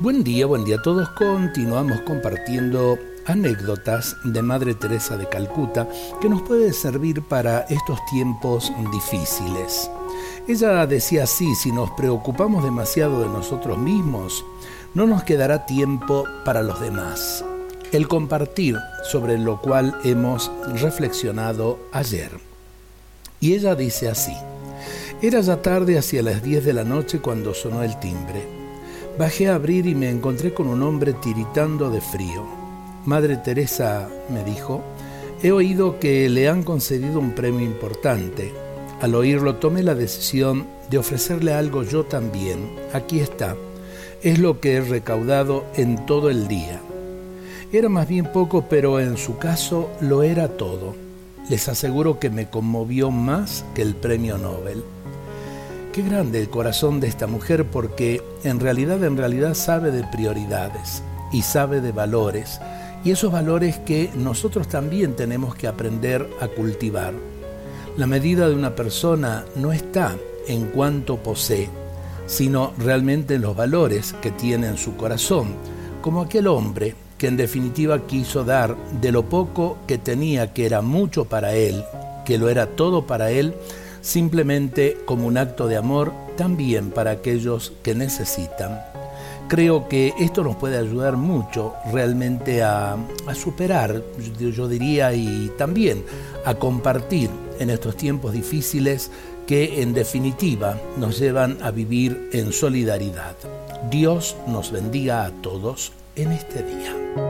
Buen día, buen día a todos. Continuamos compartiendo anécdotas de Madre Teresa de Calcuta que nos puede servir para estos tiempos difíciles. Ella decía así, si nos preocupamos demasiado de nosotros mismos, no nos quedará tiempo para los demás. El compartir sobre lo cual hemos reflexionado ayer. Y ella dice así, era ya tarde hacia las 10 de la noche cuando sonó el timbre. Bajé a abrir y me encontré con un hombre tiritando de frío. Madre Teresa me dijo, he oído que le han concedido un premio importante. Al oírlo tomé la decisión de ofrecerle algo yo también. Aquí está. Es lo que he recaudado en todo el día. Era más bien poco, pero en su caso lo era todo. Les aseguro que me conmovió más que el premio Nobel. Qué grande el corazón de esta mujer porque en realidad, en realidad sabe de prioridades y sabe de valores y esos valores que nosotros también tenemos que aprender a cultivar. La medida de una persona no está en cuanto posee, sino realmente en los valores que tiene en su corazón, como aquel hombre que en definitiva quiso dar de lo poco que tenía, que era mucho para él, que lo era todo para él, simplemente como un acto de amor también para aquellos que necesitan. Creo que esto nos puede ayudar mucho realmente a, superar, yo diría, y también a compartir en estos tiempos difíciles que en definitiva nos llevan a vivir en solidaridad. Dios nos bendiga a todos en este día.